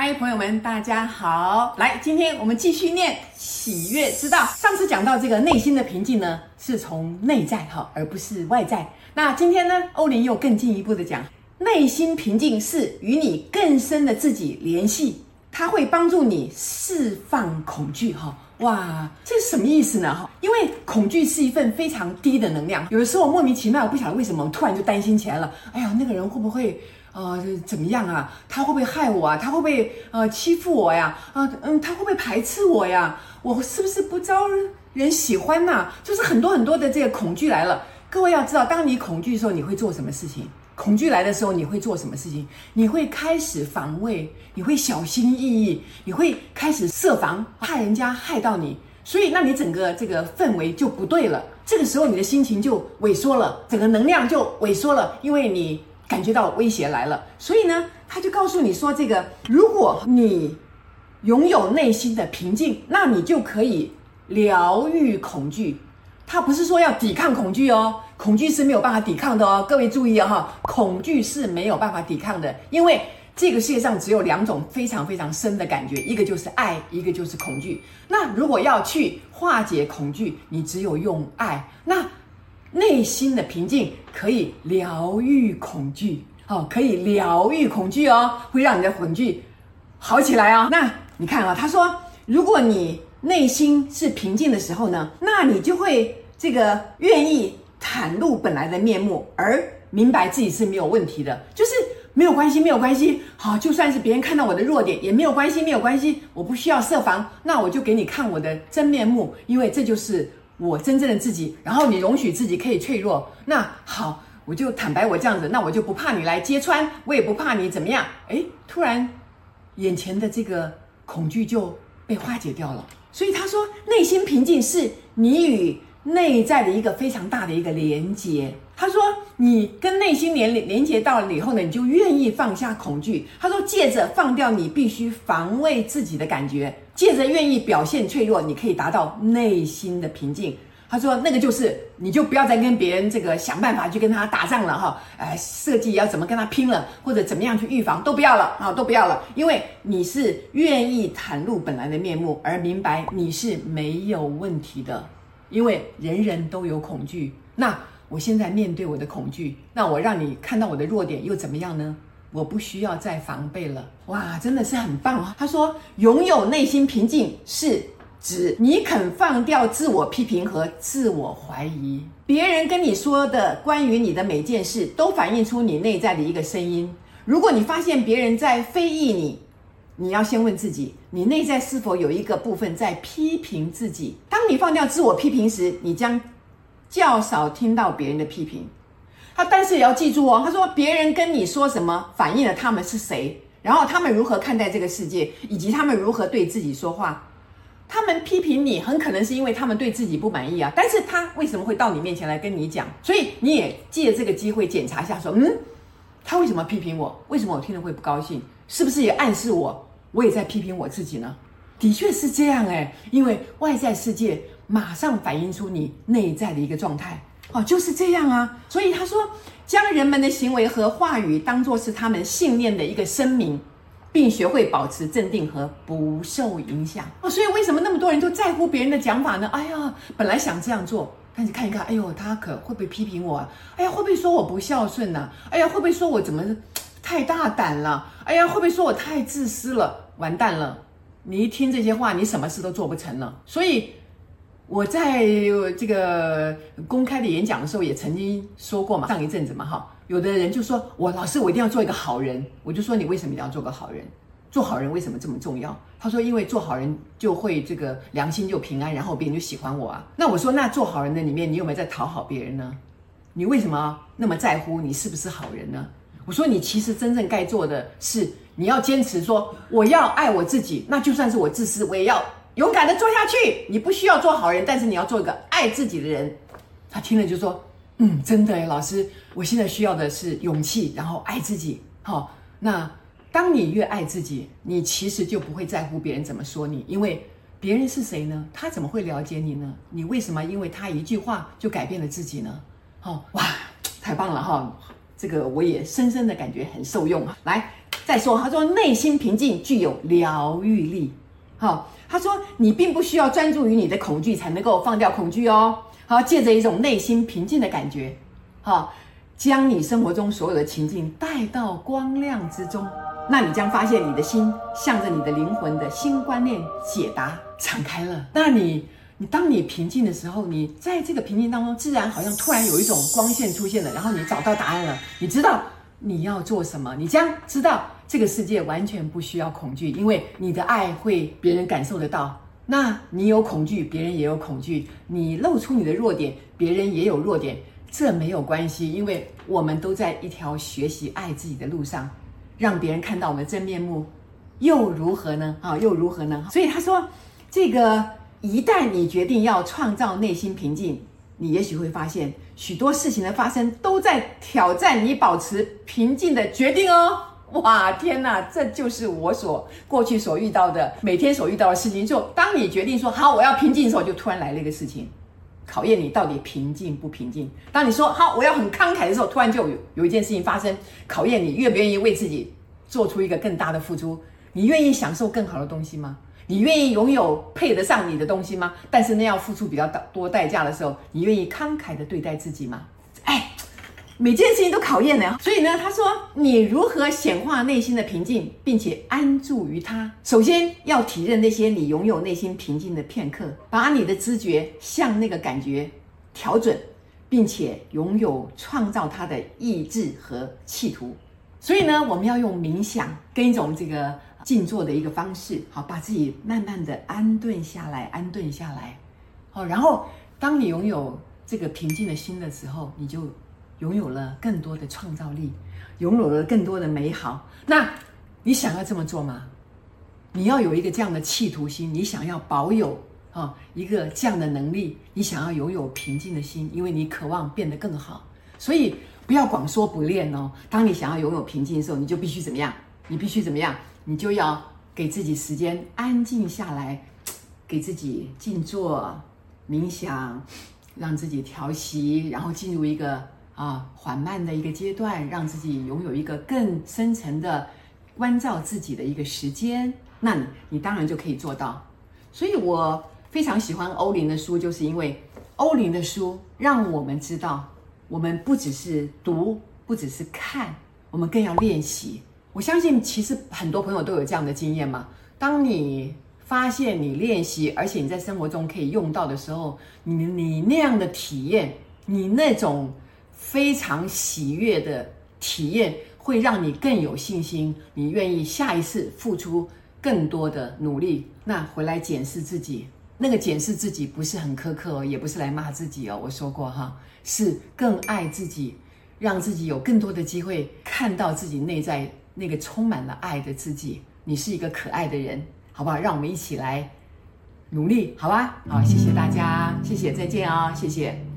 嗨，朋友们，大家好！来，今天我们继续念喜悦之道。上次讲到这个内心的平静呢，是从内在哈，而不是外在。那今天呢，欧林又更进一步的讲，内心平静是与你更深的自己联系，它会帮助你释放恐惧哈。哇，这是什么意思呢？哈，因为恐惧是一份非常低的能量，有的时候莫名其妙，我不晓得为什么，突然就担心起来了。哎呀，那个人会不会？呃，怎么样啊？他会不会害我啊？他会不会呃欺负我呀？啊、嗯，他会不会排斥我呀？我是不是不招人喜欢呐、就是很多很多的这个恐惧来了。各位要知道，当你恐惧的时候，你会做什么事情？恐惧来的时候，你会做什么事情？你会开始防卫，你会小心翼翼，你会开始设防，怕人家害到你。所以，那你整个这个氛围就不对了。这个时候，你的心情就萎缩了，整个能量就萎缩了，因为你。感觉到威胁来了，所以呢，他就告诉你说：“这个，如果你拥有内心的平静，那你就可以疗愈恐惧。他不是说要抵抗恐惧哦，恐惧是没有办法抵抗的哦。各位注意哈，恐惧是没有办法抵抗的，因为这个世界上只有两种非常非常深的感觉，一个就是爱，一个就是恐惧。那如果要去化解恐惧，你只有用爱。那。”内心的平静可以疗愈恐惧，哦，可以疗愈恐惧哦，会让你的恐惧好起来哦。那你看啊，他说，如果你内心是平静的时候呢，那你就会这个愿意袒露本来的面目，而明白自己是没有问题的，就是没有关系，没有关系。好，就算是别人看到我的弱点也没有关系，没有关系，我不需要设防，那我就给你看我的真面目，因为这就是。我真正的自己，然后你容许自己可以脆弱，那好，我就坦白我这样子，那我就不怕你来揭穿，我也不怕你怎么样。诶，突然，眼前的这个恐惧就被化解掉了。所以他说，内心平静是你与内在的一个非常大的一个连接。他说，你跟内心连连接到了以后呢，你就愿意放下恐惧。他说，借着放掉你必须防卫自己的感觉。借着愿意表现脆弱，你可以达到内心的平静。他说：“那个就是，你就不要再跟别人这个想办法去跟他打仗了哈，哎，设计要怎么跟他拼了，或者怎么样去预防都不要了啊，都不要了，因为你是愿意袒露本来的面目，而明白你是没有问题的，因为人人都有恐惧。那我现在面对我的恐惧，那我让你看到我的弱点又怎么样呢？”我不需要再防备了，哇，真的是很棒啊！他说，拥有内心平静是指你肯放掉自我批评和自我怀疑。别人跟你说的关于你的每件事，都反映出你内在的一个声音。如果你发现别人在非议你，你要先问自己，你内在是否有一个部分在批评自己？当你放掉自我批评时，你将较少听到别人的批评。他但是也要记住哦，他说别人跟你说什么，反映了他们是谁，然后他们如何看待这个世界，以及他们如何对自己说话。他们批评你，很可能是因为他们对自己不满意啊。但是他为什么会到你面前来跟你讲？所以你也借这个机会检查一下，说，嗯，他为什么批评我？为什么我听了会不高兴？是不是也暗示我，我也在批评我自己呢？的确是这样诶，因为外在世界马上反映出你内在的一个状态。哦，就是这样啊，所以他说，将人们的行为和话语当作是他们信念的一个声明，并学会保持镇定和不受影响。哦，所以为什么那么多人都在乎别人的讲法呢？哎呀，本来想这样做，但是看一看，哎呦，他可会不会批评我啊？哎呀，会不会说我不孝顺呢？哎呀，会不会说我怎么太大胆了？哎呀，会不会说我太自私了？完蛋了！你一听这些话，你什么事都做不成了。所以。我在这个公开的演讲的时候也曾经说过嘛，上一阵子嘛，哈，有的人就说我老师，我一定要做一个好人，我就说你为什么一定要做个好人？做好人为什么这么重要？他说因为做好人就会这个良心就平安，然后别人就喜欢我啊。那我说那做好人的里面，你有没有在讨好别人呢？你为什么那么在乎你是不是好人呢？我说你其实真正该做的是你要坚持说我要爱我自己，那就算是我自私，我也要。勇敢的做下去，你不需要做好人，但是你要做一个爱自己的人。他听了就说：“嗯，真的，老师，我现在需要的是勇气，然后爱自己。好，那当你越爱自己，你其实就不会在乎别人怎么说你，因为别人是谁呢？他怎么会了解你呢？你为什么因为他一句话就改变了自己呢？好，哇，太棒了哈！这个我也深深的感觉很受用。来。再说，他说内心平静具有疗愈力。好，他说你并不需要专注于你的恐惧才能够放掉恐惧哦。好，借着一种内心平静的感觉，好，将你生活中所有的情境带到光亮之中，那你将发现你的心向着你的灵魂的新观念解答敞开了。那你。你当你平静的时候，你在这个平静当中，自然好像突然有一种光线出现了，然后你找到答案了，你知道你要做什么，你将知道这个世界完全不需要恐惧，因为你的爱会别人感受得到。那你有恐惧，别人也有恐惧；你露出你的弱点，别人也有弱点，这没有关系，因为我们都在一条学习爱自己的路上，让别人看到我们的真面目，又如何呢？啊，又如何呢？所以他说这个。一旦你决定要创造内心平静，你也许会发现许多事情的发生都在挑战你保持平静的决定哦。哇，天哪，这就是我所过去所遇到的，每天所遇到的事情。就当你决定说好，我要平静的时候，就突然来了一个事情，考验你到底平静不平静。当你说好，我要很慷慨的时候，突然就有有一件事情发生，考验你愿不愿意为自己做出一个更大的付出。你愿意享受更好的东西吗？你愿意拥有配得上你的东西吗？但是那要付出比较多代价的时候，你愿意慷慨地对待自己吗？哎，每件事情都考验呢。所以呢，他说你如何显化内心的平静，并且安住于它？首先要体认那些你拥有内心平静的片刻，把你的知觉向那个感觉调准，并且拥有创造它的意志和企图。所以呢，我们要用冥想跟一种这个。静坐的一个方式，好，把自己慢慢的安顿下来，安顿下来，好，然后当你拥有这个平静的心的时候，你就拥有了更多的创造力，拥有了更多的美好。那你想要这么做吗？你要有一个这样的企图心，你想要保有啊一个这样的能力，你想要拥有平静的心，因为你渴望变得更好，所以不要光说不练哦。当你想要拥有平静的时候，你就必须怎么样？你必须怎么样？你就要给自己时间安静下来，给自己静坐、冥想，让自己调息，然后进入一个啊缓慢的一个阶段，让自己拥有一个更深层的关照自己的一个时间。那你，你当然就可以做到。所以我非常喜欢欧林的书，就是因为欧林的书让我们知道，我们不只是读，不只是看，我们更要练习。我相信，其实很多朋友都有这样的经验嘛。当你发现你练习，而且你在生活中可以用到的时候，你你那样的体验，你那种非常喜悦的体验，会让你更有信心，你愿意下一次付出更多的努力。那回来检视自己，那个检视自己不是很苛刻哦，也不是来骂自己哦。我说过哈，是更爱自己，让自己有更多的机会看到自己内在。那个充满了爱的自己，你是一个可爱的人，好不好？让我们一起来努力，好吧？好，谢谢大家，谢谢，再见啊、哦，谢谢。